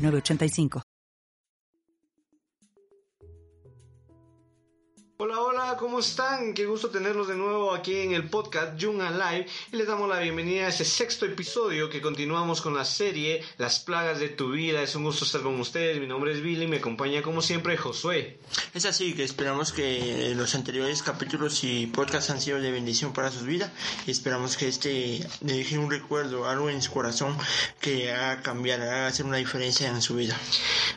985. Hola, hola, ¿cómo están? Qué gusto tenerlos de nuevo aquí en el podcast Young Alive y les damos la bienvenida a este sexto episodio que continuamos con la serie Las plagas de tu vida. Es un gusto estar con ustedes. Mi nombre es Billy y me acompaña como siempre Josué. Es así que esperamos que los anteriores capítulos y podcasts han sido de bendición para sus vidas y esperamos que este le deje un recuerdo, algo en su corazón que haga cambiar, haga hacer una diferencia en su vida.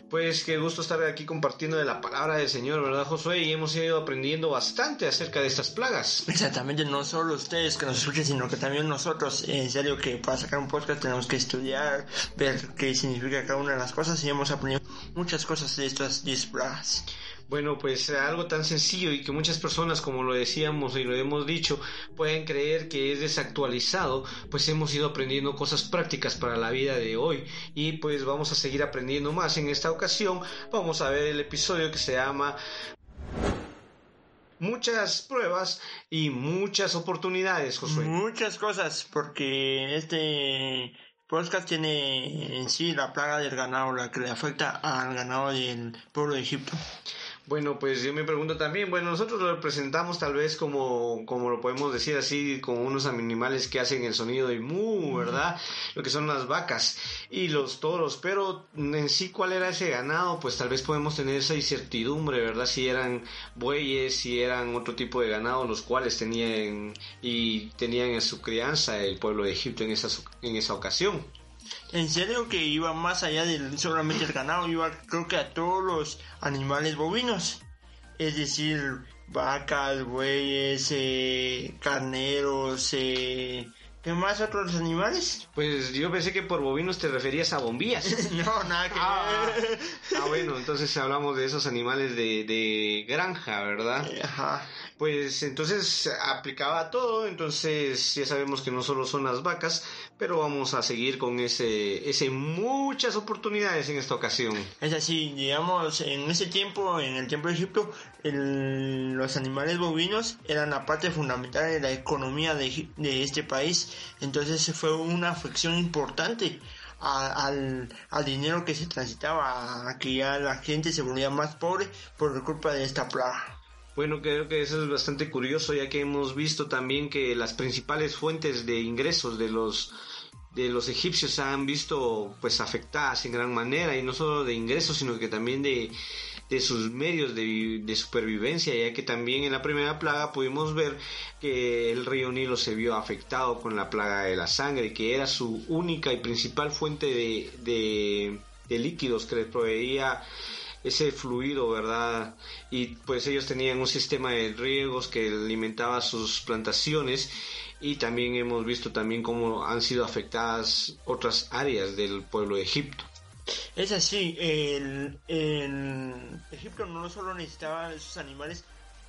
Pues qué gusto estar aquí compartiendo de la palabra del Señor, ¿verdad Josué? Y hemos ido aprendiendo aprendiendo bastante acerca de estas plagas. Exactamente, no solo ustedes que nos escuchen, sino que también nosotros. En serio que para sacar un podcast tenemos que estudiar, ver qué significa cada una de las cosas y hemos aprendido muchas cosas de estas 10 plagas. Bueno, pues algo tan sencillo y que muchas personas, como lo decíamos y lo hemos dicho, pueden creer que es desactualizado, pues hemos ido aprendiendo cosas prácticas para la vida de hoy y pues vamos a seguir aprendiendo más. En esta ocasión vamos a ver el episodio que se llama muchas pruebas y muchas oportunidades, Josué. Muchas cosas, porque este podcast tiene en sí la plaga del ganado, la que le afecta al ganado del pueblo de Egipto. Bueno, pues yo me pregunto también, bueno, nosotros lo representamos tal vez como, como lo podemos decir así, como unos animales que hacen el sonido de mu, ¿verdad? Lo que son las vacas y los toros, pero en sí cuál era ese ganado, pues tal vez podemos tener esa incertidumbre, ¿verdad? Si eran bueyes, si eran otro tipo de ganado, los cuales tenían y tenían en su crianza el pueblo de Egipto en esa, en esa ocasión. En serio que iba más allá de solamente el ganado, iba creo que a todos los animales bovinos. Es decir, vacas, bueyes, eh, carneros, eh, ¿Qué más otros animales? Pues yo pensé que por bovinos te referías a bombillas. no, nada que ah, ah, bueno, entonces hablamos de esos animales de, de granja, ¿verdad? Ajá pues entonces aplicaba a todo, entonces ya sabemos que no solo son las vacas, pero vamos a seguir con ese, ese muchas oportunidades en esta ocasión. Es así, digamos, en ese tiempo, en el tiempo de Egipto, los animales bovinos eran la parte fundamental de la economía de, de este país, entonces fue una afección importante. al, al, dinero que se transitaba, a que ya la gente se volvía más pobre por culpa de esta plaga. Bueno, creo que eso es bastante curioso, ya que hemos visto también que las principales fuentes de ingresos de los de los egipcios han visto pues afectadas en gran manera y no solo de ingresos sino que también de, de sus medios de, supervivencia ya que también en la primera plaga pudimos ver que el río Nilo se vio afectado con la plaga de la sangre que era su única y principal fuente de, de, de líquidos que les proveía ese fluido, ¿verdad? Y pues ellos tenían un sistema de riegos que alimentaba sus plantaciones y también hemos visto también cómo han sido afectadas otras áreas del pueblo de Egipto. Es así, en Egipto no solo necesitaba esos animales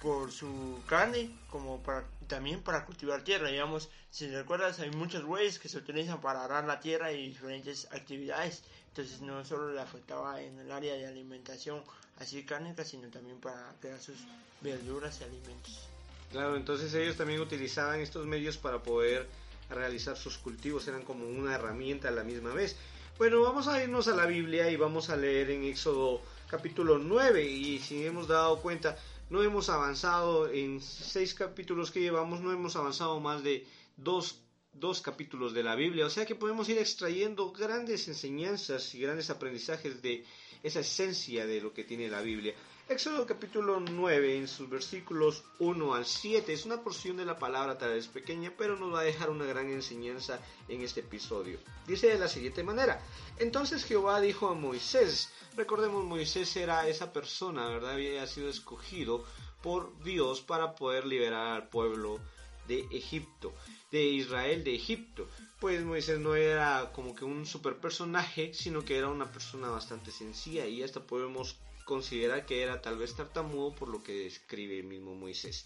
por su carne, como para, también para cultivar tierra, digamos, si recuerdas hay muchos bueyes que se utilizan para arar la tierra y diferentes actividades, entonces no solo le afectaba en el área de alimentación así cárnica, sino también para crear sus verduras y alimentos. Claro, entonces ellos también utilizaban estos medios para poder realizar sus cultivos, eran como una herramienta a la misma vez. Bueno, vamos a irnos a la Biblia y vamos a leer en Éxodo capítulo 9 y si hemos dado cuenta, no hemos avanzado en seis capítulos que llevamos, no hemos avanzado más de dos dos capítulos de la Biblia, o sea que podemos ir extrayendo grandes enseñanzas y grandes aprendizajes de esa esencia de lo que tiene la Biblia. Éxodo capítulo 9 en sus versículos 1 al 7 es una porción de la palabra tal vez pequeña, pero nos va a dejar una gran enseñanza en este episodio. Dice de la siguiente manera, entonces Jehová dijo a Moisés, recordemos Moisés era esa persona, ¿verdad? Había sido escogido por Dios para poder liberar al pueblo de Egipto, de Israel de Egipto. Pues Moisés no era como que un super personaje, sino que era una persona bastante sencilla y hasta podemos considerar que era tal vez tartamudo por lo que describe el mismo Moisés.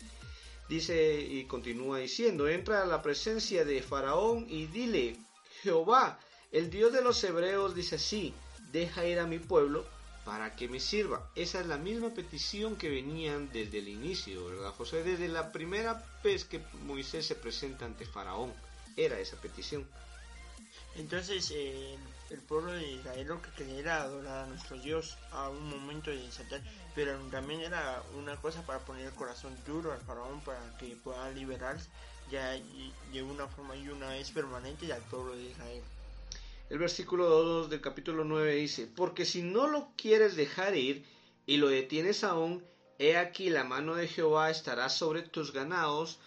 Dice y continúa diciendo, entra a la presencia de Faraón y dile, Jehová, el Dios de los hebreos dice así, deja ir a mi pueblo para que me sirva. Esa es la misma petición que venían desde el inicio, ¿verdad, José? Desde la primera vez que Moisés se presenta ante Faraón, era esa petición. Entonces, eh, el pueblo de Israel lo que quería era adorar a nuestro Dios a un momento de insaltar, pero también era una cosa para poner el corazón duro al faraón para que pueda liberarse ya de una forma y una vez permanente al pueblo de Israel. El versículo 2 del capítulo 9 dice, porque si no lo quieres dejar ir y lo detienes aún, he aquí la mano de Jehová estará sobre tus ganados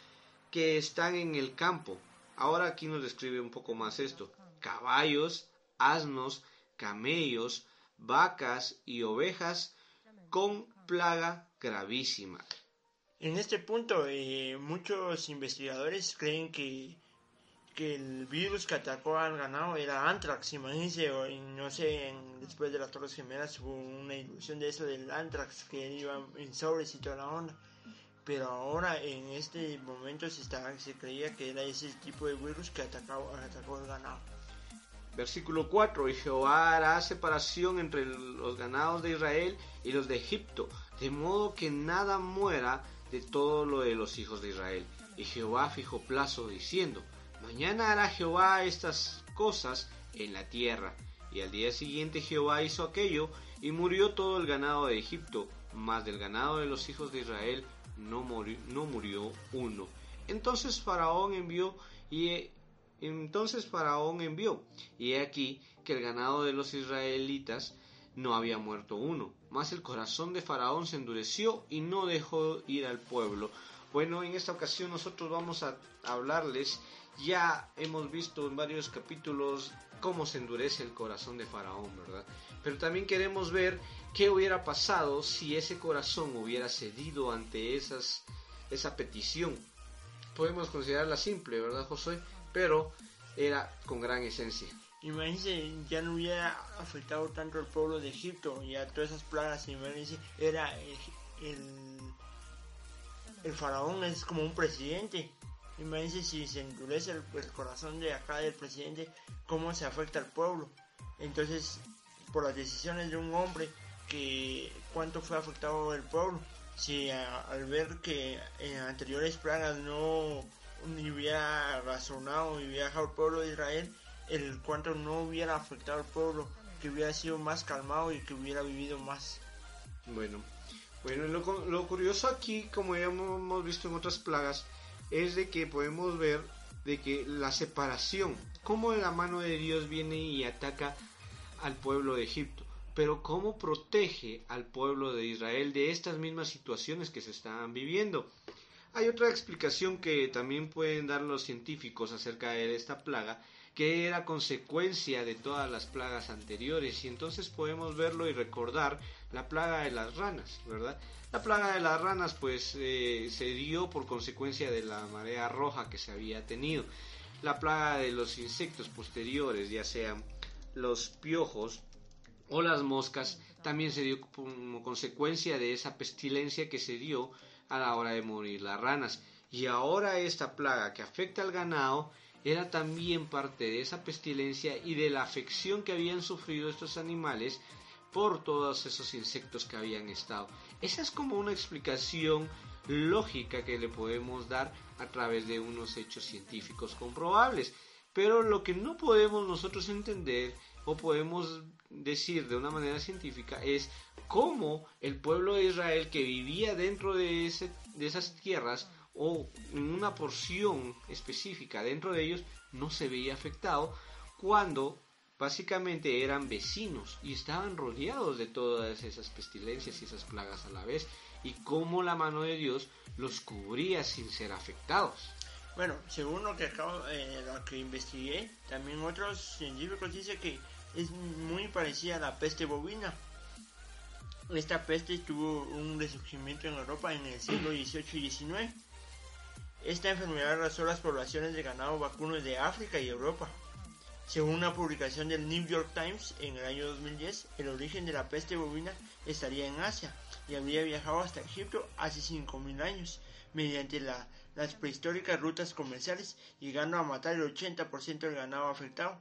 que están en el campo. Ahora aquí nos describe un poco más esto. Caballos, asnos, camellos, vacas y ovejas con plaga gravísima. En este punto, eh, muchos investigadores creen que que el virus que atacó al ganado era anthrax, imagínense, no sé, después de las Torres Gemelas hubo una ilusión de eso del anthrax que iba en sobres y toda la onda. Pero ahora en este momento se, estaba, se creía que era ese tipo de virus que atacó, atacó al ganado. Versículo 4, y Jehová hará separación entre los ganados de Israel y los de Egipto, de modo que nada muera de todo lo de los hijos de Israel. Y Jehová fijó plazo diciendo, Mañana hará Jehová estas cosas en la tierra. Y al día siguiente Jehová hizo aquello, y murió todo el ganado de Egipto, mas del ganado de los hijos de Israel no murió, no murió uno. Entonces Faraón envió y entonces Faraón envió, y he aquí que el ganado de los israelitas no había muerto uno. Mas el corazón de Faraón se endureció y no dejó ir al pueblo. Bueno, en esta ocasión nosotros vamos a hablarles ya hemos visto en varios capítulos cómo se endurece el corazón de Faraón, ¿verdad? Pero también queremos ver qué hubiera pasado si ese corazón hubiera cedido ante esas, esa petición. Podemos considerarla simple, ¿verdad, José? Pero era con gran esencia. Imagínense, ya no hubiera afectado tanto al pueblo de Egipto y a todas esas plagas. Imagínense, era el, el faraón es como un presidente Imagínense si se endurece el, corazón de acá del presidente, cómo se afecta al pueblo. Entonces, por las decisiones de un hombre, que cuánto fue afectado el pueblo. Si al ver que en anteriores plagas no hubiera razonado y dejado el pueblo de Israel, el cuánto no hubiera afectado al pueblo, que hubiera sido más calmado y que hubiera vivido más. Bueno, bueno, lo, lo curioso aquí, como ya hemos visto en otras plagas, es de que podemos ver de que la separación, cómo la mano de Dios viene y ataca al pueblo de Egipto, pero cómo protege al pueblo de Israel de estas mismas situaciones que se están viviendo. Hay otra explicación que también pueden dar los científicos acerca de esta plaga, que era consecuencia de todas las plagas anteriores, y entonces podemos verlo y recordar la plaga de las ranas, ¿verdad? La plaga de las ranas pues eh, se dio por consecuencia de la marea roja que se había tenido. La plaga de los insectos posteriores, ya sean los piojos o las moscas, también se dio como consecuencia de esa pestilencia que se dio a la hora de morir las ranas. Y ahora esta plaga que afecta al ganado era también parte de esa pestilencia y de la afección que habían sufrido estos animales por todos esos insectos que habían estado. Esa es como una explicación lógica que le podemos dar a través de unos hechos científicos comprobables. Pero lo que no podemos nosotros entender o podemos decir de una manera científica es cómo el pueblo de Israel que vivía dentro de, ese, de esas tierras o en una porción específica dentro de ellos no se veía afectado cuando básicamente eran vecinos y estaban rodeados de todas esas pestilencias y esas plagas a la vez y cómo la mano de Dios los cubría sin ser afectados. Bueno, según lo que acabo, eh, lo que investigué, también otros científicos dicen que es muy parecida a la peste bovina. Esta peste tuvo un resurgimiento en Europa en el siglo XVIII y XIX Esta enfermedad arrasó las poblaciones de ganado vacuno de África y Europa. Según una publicación del New York Times en el año 2010, el origen de la peste bovina estaría en Asia y habría viajado hasta Egipto hace 5.000 años mediante las prehistóricas rutas comerciales, llegando a matar el 80% del ganado afectado.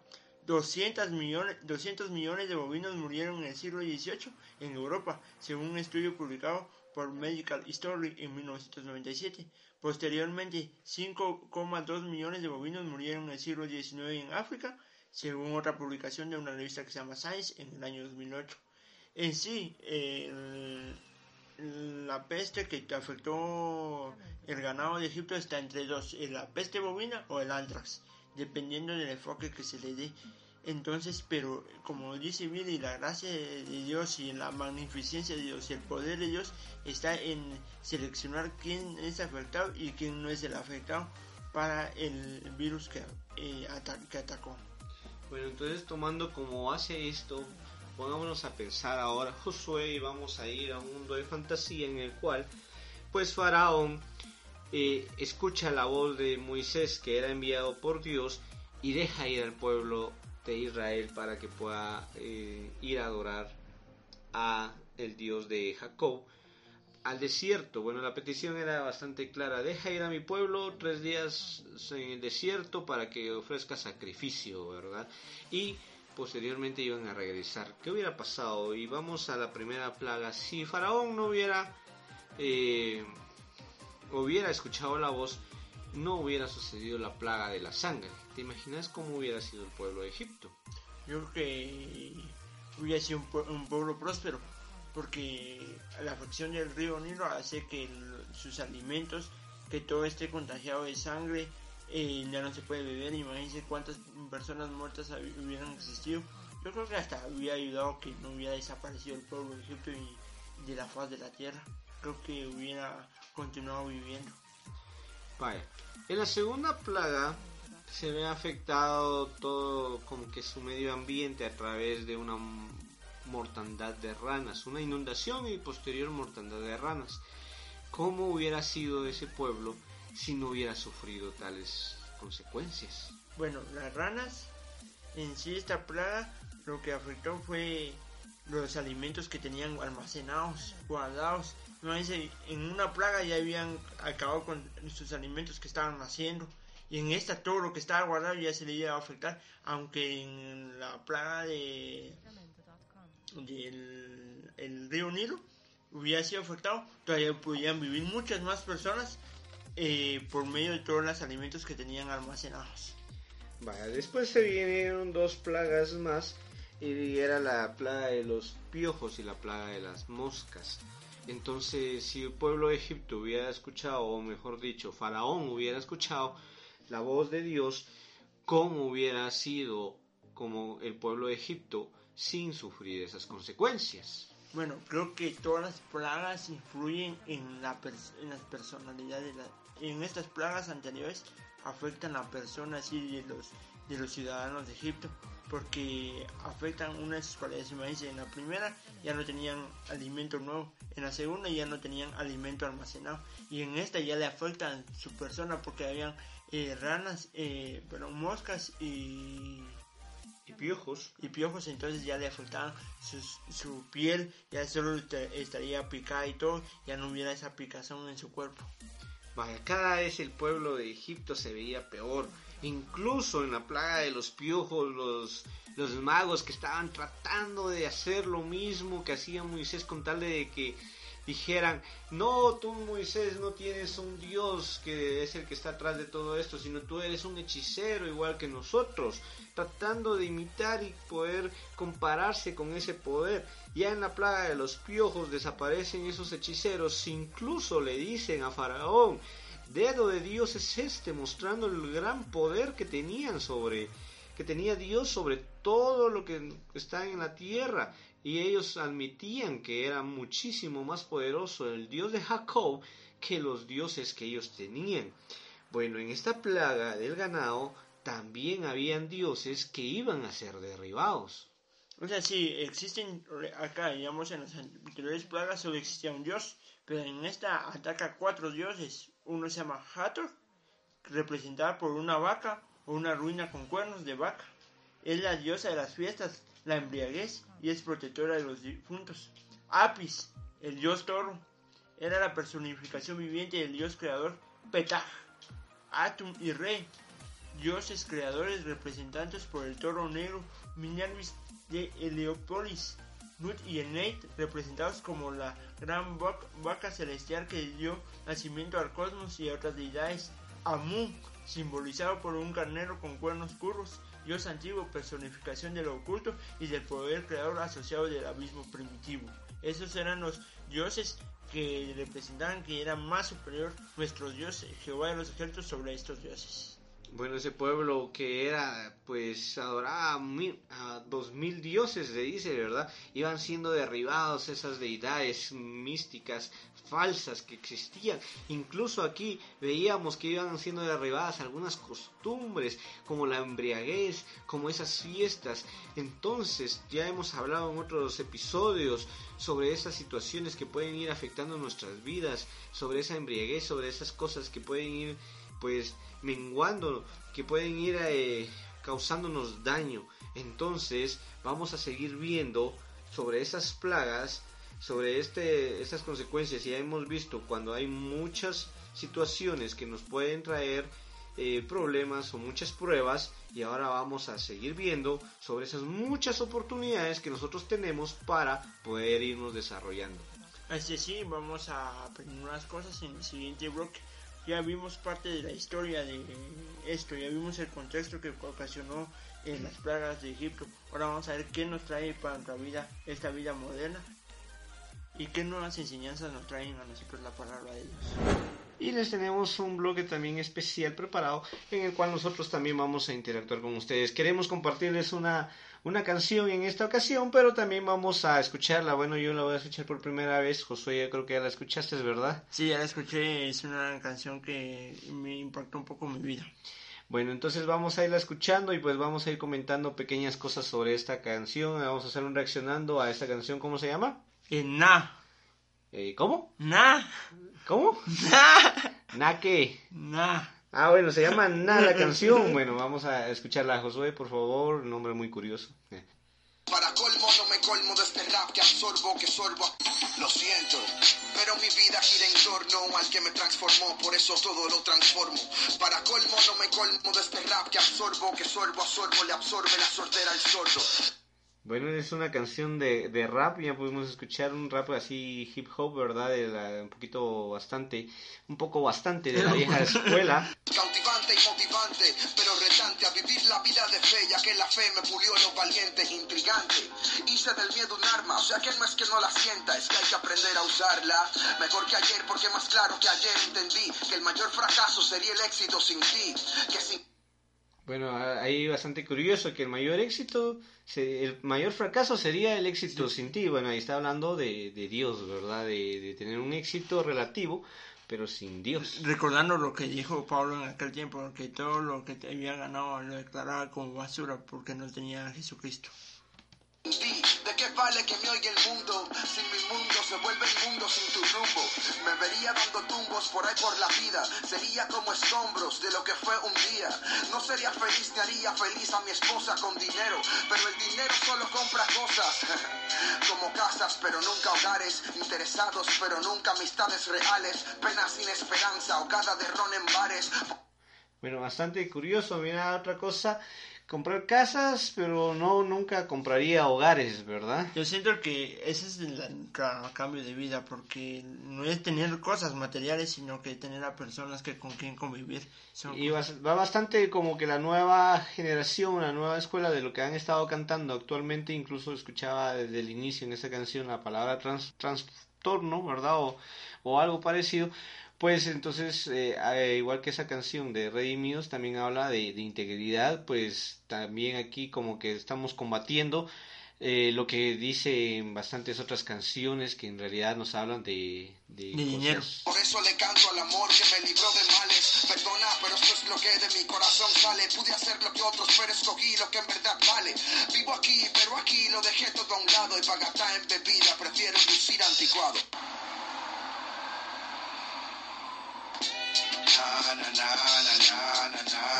200 millones, 200 millones de bovinos murieron en el siglo XVIII en Europa, según un estudio publicado por Medical History en 1997. Posteriormente, 5,2 millones de bovinos murieron en el siglo XIX en África, según otra publicación de una revista que se llama Science en el año 2008. En sí, la peste que afectó el ganado de Egipto está entre dos, la peste bovina o el antrax, dependiendo del enfoque que se le dé. Entonces, pero como dice Billy, la gracia de Dios y la magnificencia de Dios y el poder de Dios está en seleccionar quién es afectado y quién no es el afectado para el virus que, eh, atacó. Bueno, entonces tomando como hace esto, pongámonos a pensar ahora Josué y vamos a ir a un mundo de fantasía en el cual pues Faraón eh, escucha la voz de Moisés que era enviado por Dios y deja ir al pueblo de Israel para que pueda eh, ir a adorar a el Dios de Jacob al desierto. Bueno, la petición era bastante clara. Deja ir a mi pueblo tres días en el desierto para que ofrezca sacrificio, ¿verdad? Y posteriormente iban a regresar. ¿Qué hubiera pasado? Y vamos a la primera plaga. Si Faraón no hubiera, eh, hubiera escuchado la voz, no hubiera sucedido la plaga de la sangre. ¿Te imaginas cómo hubiera sido el pueblo de Egipto? Yo creo que hubiera sido un pueblo próspero porque la fracción del río Nilo hace que sus alimentos, que todo esté contagiado de sangre, eh, ya no se puede beber. Imagínense cuántas personas muertas hubieran existido. Yo creo que hasta hubiera ayudado que no hubiera desaparecido el pueblo de Egipto y de la faz de la tierra. Creo que hubiera continuado viviendo. Vaya. En la segunda plaga se ve afectado todo como que su medio ambiente a través de una mortandad de ranas, una inundación y posterior mortandad de ranas. ¿Cómo hubiera sido ese pueblo si no hubiera sufrido tales consecuencias? Bueno, las ranas, en sí esta plaga, lo que afectó fue los alimentos que tenían almacenados, guardados. En una plaga ya habían acabado con sus alimentos que estaban haciendo. Y en esta todo lo que estaba guardado ya se le iba a afectar. Aunque en la plaga de del el río Nilo hubiera sido afectado, todavía podían vivir muchas más personas eh, por medio de todos los alimentos que tenían almacenados. Vaya, después se vinieron dos plagas más y era la plaga de los piojos y la plaga de las moscas. Entonces, si el pueblo de Egipto hubiera escuchado, o mejor dicho, Faraón hubiera escuchado la voz de Dios, ¿cómo hubiera sido como el pueblo de Egipto sin sufrir esas consecuencias. Bueno, creo que todas las plagas influyen en, la en las personalidades. En estas plagas anteriores afectan a personas y los, de los ciudadanos de Egipto porque afectan una de sus cualidades. Imagínense, en la primera ya no tenían alimento nuevo, en la segunda ya no tenían alimento almacenado y en esta ya le afectan su persona porque habían eh, ranas, eh, moscas y piojos. Y piojos, entonces ya le afectaban su, piel, ya solo estaría picada y todo, ya no hubiera esa picazón en su cuerpo. Cada vez el pueblo de Egipto se veía peor. Incluso en la plaga de los piojos, los, los magos que estaban tratando de hacer lo mismo que hacía Moisés con tal de que dijeran, no, tú Moisés no tienes un Dios que es el que está atrás de todo esto, sino tú eres un hechicero igual que nosotros, tratando de imitar y poder compararse con ese poder. Ya en la plaga de los piojos desaparecen esos hechiceros, incluso le dicen a Faraón, dedo de Dios es este, mostrando el gran poder que tenían sobre que tenía Dios sobre todo lo que está en la tierra y ellos admitían que era muchísimo más poderoso el Dios de Jacob que los dioses que ellos tenían. Bueno, en esta plaga del ganado también habían dioses que iban a ser derribados. O sea, sí, existen acá, digamos, en las anteriores plagas solo existía un dios, pero en esta ataca cuatro dioses. Uno se llama Hathor, representada por una vaca o una ruina con cuernos de vaca. Es la diosa de las fiestas, la embriaguez y es protectora de los difuntos. Apis, el dios toro, era la personificación viviente del dios creador Petah. Atum y Re, dioses creadores representantes por el toro negro Minervis de Heliopolis. Nut y Eneit, representados como la gran vaca celestial que dio nacimiento al cosmos y a otras deidades. Amun, simbolizado por un carnero con cuernos curvos, dios antiguo, personificación de lo oculto y del poder creador asociado del abismo primitivo. Esos eran los dioses que representaban que era más superior nuestro Dios, Jehová de los ejércitos, sobre estos dioses. Bueno, ese pueblo que era, pues, adoraba a, dos mil dioses, se dice, ¿verdad? Iban siendo derribados esas deidades místicas falsas que existían. Incluso aquí veíamos que iban siendo derribadas algunas costumbres, como la embriaguez, como esas fiestas. Entonces, ya hemos hablado en otros episodios sobre esas situaciones que pueden ir afectando nuestras vidas, sobre esa embriaguez, sobre esas cosas que pueden ir, pues, menguando, que pueden ir eh, causándonos daño. Entonces vamos a seguir viendo sobre esas plagas, sobre este, estas consecuencias. Ya hemos visto cuando hay muchas situaciones que nos pueden traer eh, problemas o muchas pruebas y ahora vamos a seguir viendo sobre esas muchas oportunidades que nosotros tenemos para poder irnos desarrollando. Así sí, vamos a aprender unas cosas en el siguiente bloque ya vimos parte de la historia de esto, ya vimos el contexto que ocasionó en las plagas de Egipto. Ahora vamos a ver qué nos trae para nuestra vida, esta vida moderna, y qué nuevas enseñanzas nos traen a nosotros la palabra de Dios. Y les tenemos un bloque también especial preparado en el cual nosotros también vamos a interactuar con ustedes. Queremos compartirles una una canción en esta ocasión, pero también vamos a escucharla. Bueno, yo la voy a escuchar por primera vez. Josué, yo creo que ya la escuchaste, ¿verdad? Sí, ya la escuché. Es una canción que me impactó un poco mi vida. Bueno, entonces vamos a irla escuchando y pues vamos a ir comentando pequeñas cosas sobre esta canción. Vamos a hacer un reaccionando a esta canción. ¿Cómo se llama? Eh, na. Eh, ¿Cómo? Na. ¿Cómo? Na. ¿Na qué? Na. Ah, bueno, se llama Nada canción. Bueno, vamos a escucharla. Josué, por favor, un nombre muy curioso. Para colmo no me colmo de este rap que absorbo, que sorbo. Lo siento, pero mi vida gira en torno al que me transformó, por eso todo lo transformo. Para colmo no me colmo de este rap que absorbo, que sorbo, absorbo, le absorbe la sordera al sordo. Bueno, es una canción de, de, rap, ya pudimos escuchar un rap así hip hop, ¿verdad? De un poquito bastante, un poco bastante de la vieja escuela. Cautivante y motivante, pero retante a vivir la vida de fe, ya que la fe me pulió lo valiente, intrigante. Hice del miedo un arma, o sea que no es que no la sienta, es que hay que aprender a usarla. Mejor que ayer, porque más claro que ayer entendí que el mayor fracaso sería el éxito sin ti, que sin bueno, ahí bastante curioso que el mayor éxito, el mayor fracaso sería el éxito sin ti. Bueno, ahí está hablando de, de Dios, ¿verdad? De, de, tener un éxito relativo, pero sin Dios. Recordando lo que dijo Pablo en aquel tiempo, que todo lo que había ganado lo declaraba como basura porque no tenía a Jesucristo. ¿De qué vale que me oiga el mundo? Sin mi mundo se vuelve el mundo sin tu rumbo. Me vería dando tumbos por ahí por la vida. Sería como escombros de lo que fue un día. No sería feliz ni haría feliz a mi esposa con dinero. Pero el dinero solo compra cosas. como casas, pero nunca hogares. Interesados, pero nunca amistades reales. Penas sin esperanza cada derrón en bares. Bueno, bastante curioso. Mira, otra cosa comprar casas, pero no nunca compraría hogares, ¿verdad? Yo siento que ese es el, cambio de vida, porque no es tener cosas materiales, sino que tener a personas que con quien convivir. y va, bastante como que la nueva generación, la nueva escuela de lo que han estado cantando actualmente, incluso escuchaba desde el inicio en esa canción la palabra trans, trastorno, ¿verdad? O, o algo parecido pues entonces, eh, eh, igual que esa canción de Redimidos también habla de, integridad, pues también aquí como que estamos combatiendo eh, lo que dicen bastantes otras canciones que en realidad nos hablan de, de, dinero. Por eso le canto al amor que me libró de males. Perdona, pero esto es lo que de mi corazón sale. Pude hacer lo que otros, pero escogí lo que en verdad vale. Vivo aquí, pero aquí lo dejé todo a un lado. Y para gastar en bebida prefiero lucir anticuado.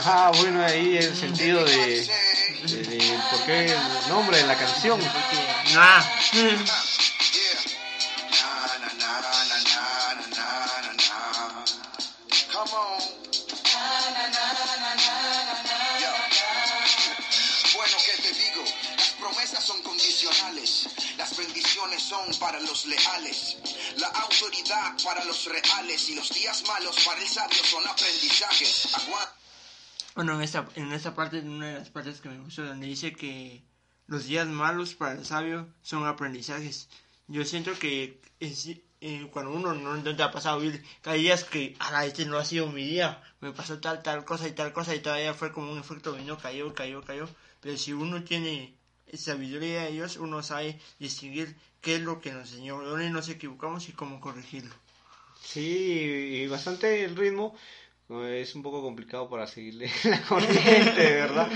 Ah, bueno, ahí el sentido de, de, de por qué el nombre de la canción. Nah. Come on. Yo. Bueno, ¿qué te digo? Las promesas son condicionales. Las bendiciones son para los leales. La autoridad para los reales. Y los días malos para el sabio son aprendizajes. Bueno, en esta, en esta parte, en una de las partes que me gustó, donde dice que los días malos para el sabio son aprendizajes. Yo siento que es- eh, cuando uno no, no te ha pasado vivir, que hay días que, ah, este no ha sido mi día, me pasó tal, tal cosa y tal cosa, y todavía fue como un efecto dominó, cayó, cayó, cayó. Pero si uno tiene sabiduría de Dios, uno sabe distinguir qué es lo que nos enseñó, dónde nos equivocamos y cómo corregirlo. Sí, y bastante el ritmo. eh, Es un poco complicado para seguirle la corriente, ¿verdad?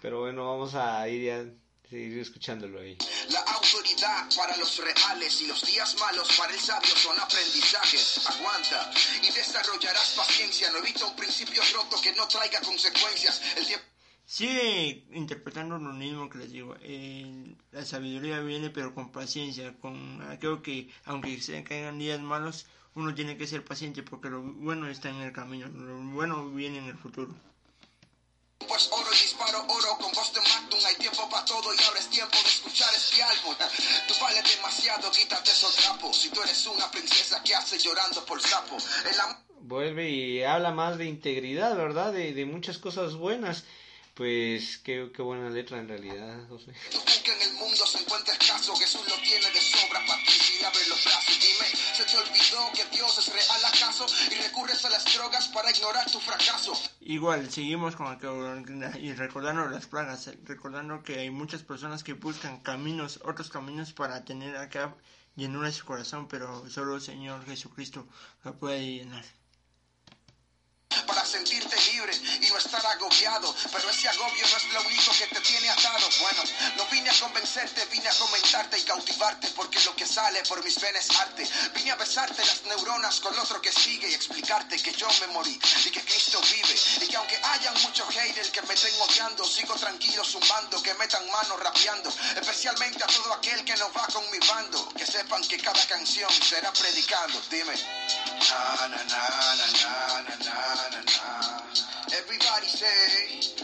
Pero bueno, vamos a ir a seguir escuchándolo ahí. La autoridad para los reales y los días malos para el sabio son aprendizajes. Aguanta y desarrollarás paciencia. No evita un principio roto que no traiga consecuencias. El tiempo. Sigue interpretando lo mismo que les digo. eh, la sabiduría viene pero con paciencia, con aquello que aunque se caigan días malos, uno tiene que ser paciente porque lo bueno está en el camino, lo bueno viene en el futuro. Pues oro y disparo oro con voz de Magnum. Hay tiempo para todo y ahora es tiempo de escuchar este álbum. Tú vales demasiado, quítate esos trapos. Si tú eres una princesa que hace llorando por sapo. El amor. Vuelve y habla más de integridad, ¿verdad? De, de muchas cosas buenas. Pues qué, qué buena letra en realidad, José. Tu buque en el mundo se encuentra escaso, Jesús lo tiene de sobra para ti si le abres los brazos. Dime, ¿se te olvidó que Dios es real acaso? Y recurres a las drogas para ignorar tu fracaso. Igual, seguimos con aquello y recordando las plagas, recordando que hay muchas personas que buscan caminos, otros caminos para tener acá llenura en su corazón, pero solo el Señor Jesucristo lo puede llenar. Para sentirte libre y no estar agobiado. Pero ese agobio no es lo único que te tiene atado. Bueno, no vine a convencerte, vine a comentarte y cautivarte. Porque lo que sale por mis venas es arte. Vine a besarte las neuronas con otro que sigue y explicarte que yo me morí y que Cristo vive. Y que aunque hayan muchos haters que me estén odiando, sigo tranquilo zumbando, que metan mano rapeando. Especialmente a todo aquel que no va con mi bando. Que sepan que cada canción será predicando. Dime. Na, na, na, Everybody say.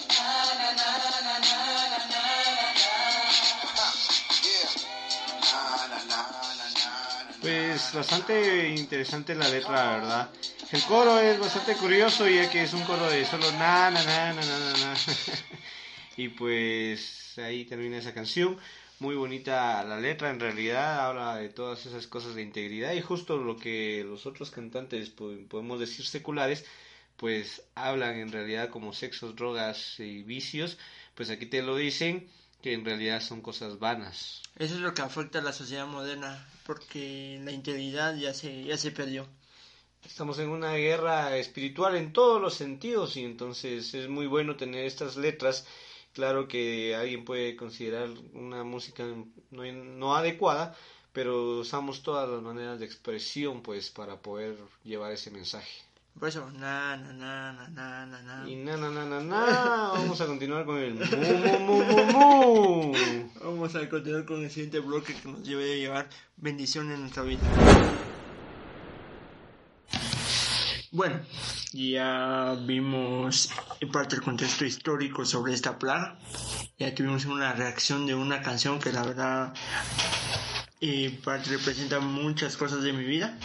Na, pues bastante interesante la letra, la verdad. El coro es bastante curioso ya que es un coro de solo na na na na na na. y pues ahí termina esa canción. Muy bonita la letra en realidad, habla de todas esas cosas de integridad y justo lo que los otros cantantes pues, podemos decir seculares pues hablan en realidad como sexos, drogas y vicios, pues aquí te lo dicen que en realidad son cosas vanas. Eso es lo que afecta a la sociedad moderna, porque la integridad ya se, ya se perdió. Estamos en una guerra espiritual en todos los sentidos y entonces es muy bueno tener estas letras. Claro que alguien puede considerar una música no, no adecuada, pero usamos todas las maneras de expresión pues para poder llevar ese mensaje. Por eso, na, na, na, na, na, na, na. Y na na na na na, vamos a continuar con el mu mu mu mu mu. Vamos a continuar con el siguiente bloque que nos debe de llevar bendición en nuestra vida. Bueno, ya vimos en parte el contexto histórico sobre esta plaga. Ya tuvimos una reacción de una canción que la verdad eh, parte representa muchas cosas de mi vida.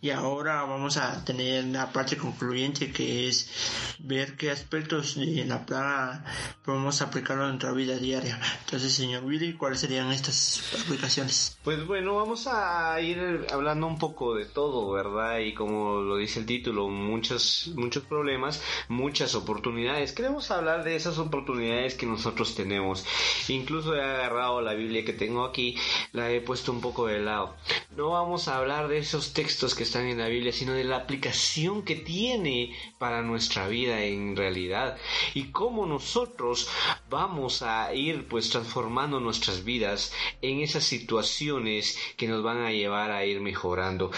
Y ahora vamos a tener la parte concluyente que es ver qué aspectos de la plaga podemos aplicarlo en nuestra vida diaria. Entonces, señor Willy, ¿cuáles serían estas aplicaciones? Pues bueno, vamos a ir hablando un poco de todo, ¿verdad? Y como lo dice el título, muchos, muchos problemas, muchas oportunidades. Queremos hablar de esas oportunidades que nosotros tenemos. Incluso he agarrado la Biblia que tengo aquí, la he puesto un poco de lado. no vamos a hablar de esos textos que están en la Biblia, sino de la aplicación que tiene para nuestra vida en realidad y cómo nosotros vamos a ir pues transformando nuestras vidas en esas situaciones que nos van a llevar a ir mejorando.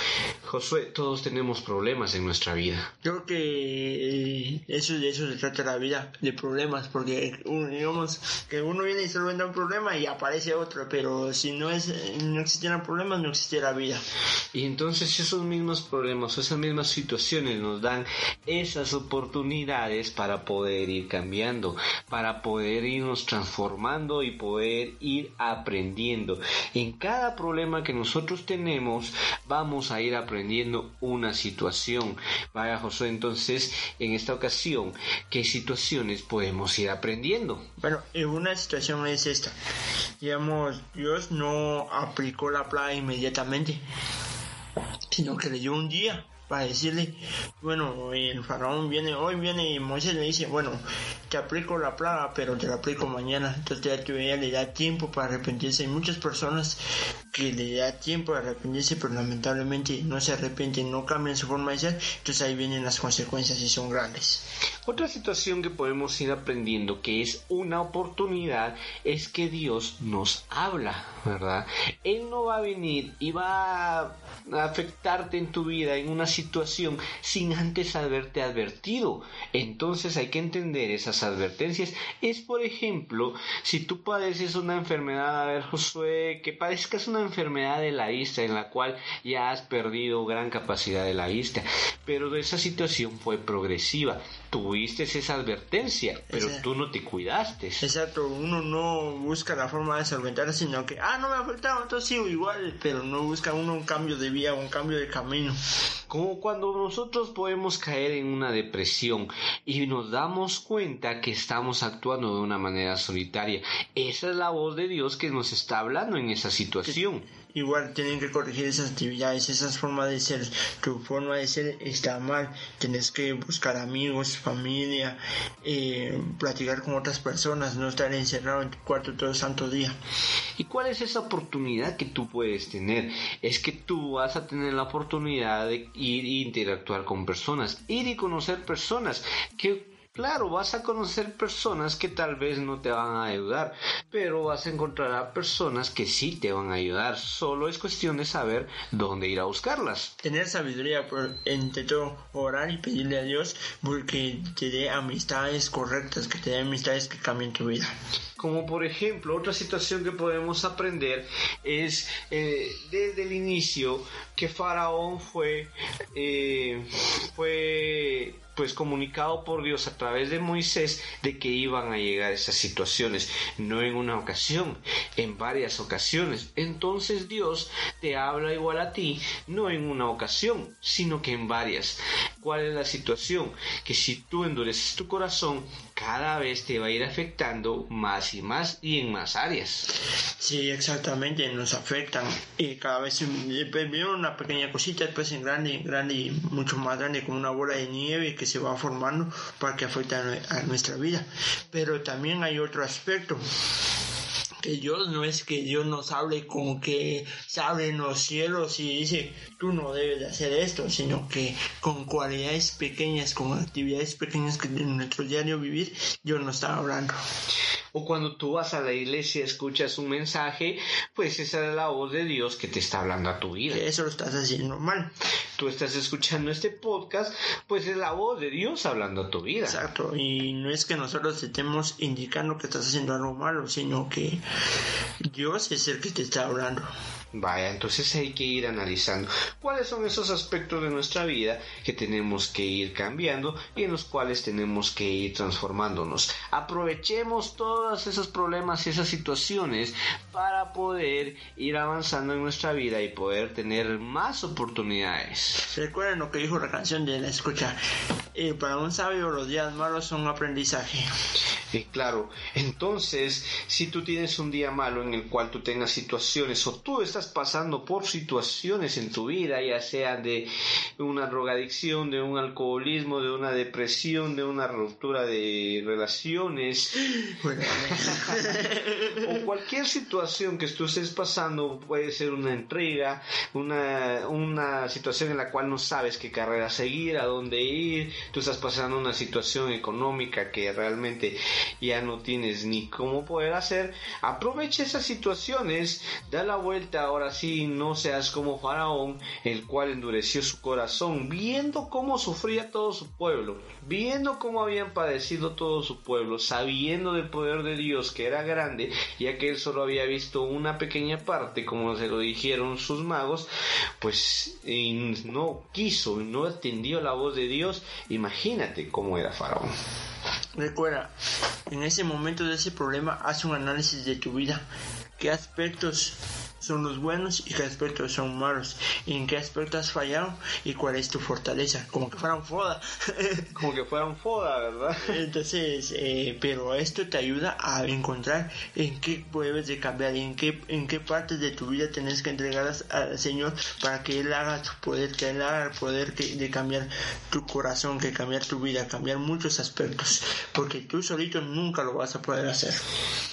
Josué, todos tenemos problemas en nuestra vida. Creo que eh, eso de eso se trata la vida, de problemas, porque digamos que uno viene y solventa un problema y aparece otro, pero si no es no existieran problemas no existiera vida. Y entonces esos mismos problemas, esas mismas situaciones nos dan esas oportunidades para poder ir cambiando, para poder irnos transformando y poder ir aprendiendo. En cada problema que nosotros tenemos vamos a ir aprendiendo una situación. Vaya José, entonces en esta ocasión, ¿qué situaciones podemos ir aprendiendo? Bueno, una situación es esta. Digamos, Dios no aplicó la plaga inmediatamente, sino que le dio un día para decirle, bueno, el faraón viene, hoy viene y Moisés le dice, bueno, te aplico la plaga, pero te la aplico mañana. Entonces ya le da tiempo para arrepentirse. Hay muchas personas que le da tiempo para arrepentirse, pero lamentablemente no se arrepienten, no cambian su forma de ser. Entonces ahí vienen las consecuencias y son grandes. Otra situación que podemos ir aprendiendo que es una oportunidad es que Dios nos habla, ¿verdad? Él no va a venir y va a afectarte en tu vida en una situación sin antes haberte advertido. Entonces hay que entender esas advertencias. Es por ejemplo, si tú padeces una enfermedad, a ver Josué, que padezcas una enfermedad de la vista en la cual ya has perdido gran capacidad de la vista, pero esa situación fue progresiva tuviste esa advertencia, pero tú no te cuidaste. Exacto, uno no busca la forma de solventar, sino que, ah, no me ha afectado, entonces sigo igual, pero no busca uno un cambio de vía, un cambio de camino. Como cuando nosotros podemos caer en una depresión y nos damos cuenta que estamos actuando de una manera solitaria. Esa es la voz de Dios que nos está hablando en esa situación igual tienen que corregir esas actividades, esas formas de ser. Tu forma de ser está mal. Tienes que buscar amigos, familia, eh, platicar con otras personas, no estar encerrado en tu cuarto todo el santo día. ¿Y cuál es esa oportunidad que tú puedes tener? Es que tú vas a tener la oportunidad de ir e interactuar con personas, ir y conocer personas que Claro, vas a conocer personas que tal vez no te van a ayudar, pero vas a encontrar a personas que sí te van a ayudar. Solo es cuestión de saber dónde ir a buscarlas. Tener sabiduría, por, entre todo, orar y pedirle a Dios porque te dé amistades correctas, que te dé amistades que cambien tu vida. Como por ejemplo, otra situación que podemos aprender es eh, desde el inicio que Faraón fue, eh, fue pues comunicado por Dios a través de Moisés de que iban a llegar esas situaciones, no en una ocasión, en varias ocasiones. Entonces Dios te habla igual a ti, no en una ocasión, sino que en varias. ¿Cuál es la situación? Que si tú endureces tu corazón, cada vez te va a ir afectando más y más y en más áreas. Sí, exactamente, nos afectan y cada vez primero una pequeña cosita, después en grande, grande y mucho más grande como una bola de nieve que se va formando para que afecte a nuestra vida. Pero también hay otro aspecto que Dios no es que Dios nos hable con que se abren los cielos y dice tú no debes de hacer esto, sino que con cualidades pequeñas, con actividades pequeñas que en nuestro diario vivir, Dios nos está hablando o cuando tú vas a la iglesia y escuchas un mensaje, pues esa es la voz de Dios que te está hablando a tu vida. Eso lo estás haciendo mal. Tú estás escuchando este podcast, pues es la voz de Dios hablando a tu vida. Exacto, y no es que nosotros estemos indicando que estás haciendo algo malo, sino que Dios es el que te está hablando. Vaya, entonces hay que ir analizando cuáles son esos aspectos de nuestra vida que tenemos que ir cambiando y en los cuales tenemos que ir transformándonos. Aprovechemos todos esos problemas y esas situaciones para poder ir avanzando en nuestra vida y poder tener más oportunidades. Recuerden lo que dijo la canción de la escucha. Eh, para un sabio los días malos son aprendizaje. Y claro, entonces, si tú tienes un día malo en el cual tú tengas situaciones o tú estás pasando por situaciones en tu vida, ya sean de una drogadicción, de un alcoholismo, de una depresión, de una ruptura de relaciones, o cualquier situación que tú estés pasando, puede ser una entrega, una, una situación en la cual no sabes qué carrera seguir, a dónde ir, tú estás pasando una situación económica que realmente ya no tienes ni cómo poder hacer, aprovecha esas situaciones, da la vuelta ahora sí, no seas como Faraón, el cual endureció su corazón, viendo cómo sufría todo su pueblo, viendo cómo habían padecido todo su pueblo, sabiendo del poder de Dios que era grande, ya que él solo había visto una pequeña parte, como se lo dijeron sus magos, pues no quiso, no atendió la voz de Dios, imagínate cómo era Faraón. Recuerda, en ese momento de ese problema, haz un análisis de tu vida. ¿Qué aspectos son los buenos y qué aspectos son malos, y en qué aspectos has fallado y cuál es tu fortaleza, como que fueran foda. como que fueran foda, ¿verdad? Entonces, eh, pero esto te ayuda a encontrar en qué debes de cambiar, en qué, en qué partes de tu vida tienes que entregar al Señor para que Él haga tu poder, que Él haga el poder de cambiar tu corazón, que cambiar tu vida, cambiar muchos aspectos, porque tú solito nunca lo vas a poder hacer.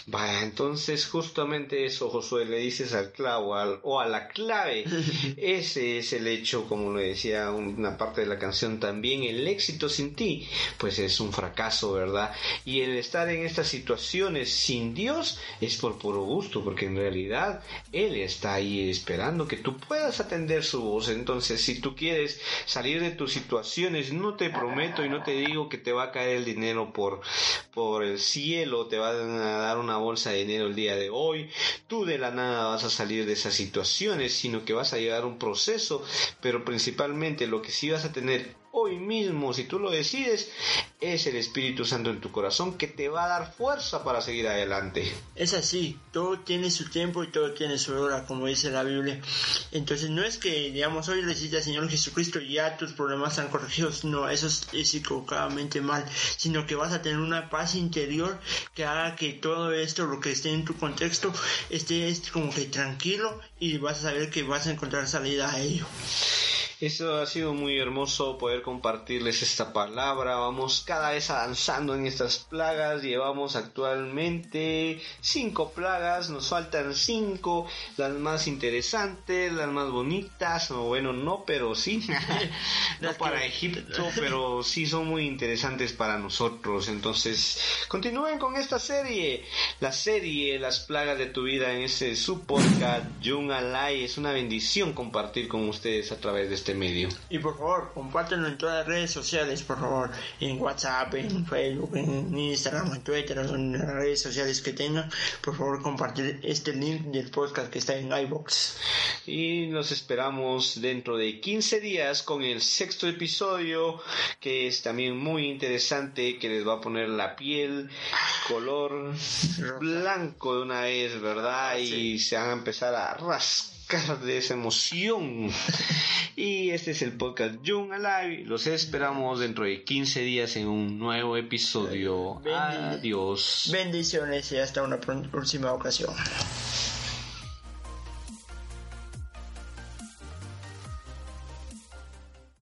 Vaya, entonces justamente eso, Josué, le dices al clavo o a la clave. Ese es el hecho, como lo decía una parte de la canción también, el éxito sin ti, pues es un fracaso, ¿verdad? Y el estar en estas situaciones sin Dios es por puro gusto, porque en realidad Él está ahí esperando que tú puedas atender su voz. Entonces, si tú quieres salir de tus situaciones, no te prometo y no te digo que te va a caer el dinero por, por el cielo, te van a dar una bolsa de dinero el día de hoy, tú de la nada vas a salir de esas situaciones, sino que vas a llevar un proceso, pero principalmente lo que sí vas a tener hoy mismo, si tú lo decides, es el Espíritu Santo en tu corazón que te va a dar fuerza para seguir adelante. Es así, todo tiene su tiempo y todo tiene su hora, como dice la Biblia. Entonces no es que, digamos, hoy le al Señor Jesucristo y ya tus problemas están corregidos, no, eso es, es equivocadamente mal, sino que vas a tener una paz interior que haga que todo esto, lo que esté en tu contexto, esté como que tranquilo y vas a saber que vas a encontrar salida a ello. Eso ha sido muy hermoso poder compartirles esta palabra. Vamos cada vez avanzando en estas plagas. Llevamos actualmente cinco plagas. Nos faltan cinco. Las más interesantes, las más bonitas. O bueno, no, pero sí. no para Egipto, pero sí son muy interesantes para nosotros. Entonces, continúen con esta serie. La serie Las plagas de tu vida en ese su podcast Jung Alai. Es una bendición compartir con ustedes a través de este este medio. Y por favor, compártelo en todas las redes sociales, por favor, en WhatsApp, en Facebook, en Instagram, en Twitter, en las redes sociales que tengan, por favor, compartir este link del podcast que está en iBox. Y nos esperamos dentro de 15 días con el sexto episodio, que es también muy interesante, que les va a poner la piel color blanco de una vez, ¿verdad? Y se van a empezar a rascar de esa emoción. y este es el podcast Young Alive. Los esperamos dentro de 15 días en un nuevo episodio. Adiós. Bendiciones y hasta una próxima ocasión.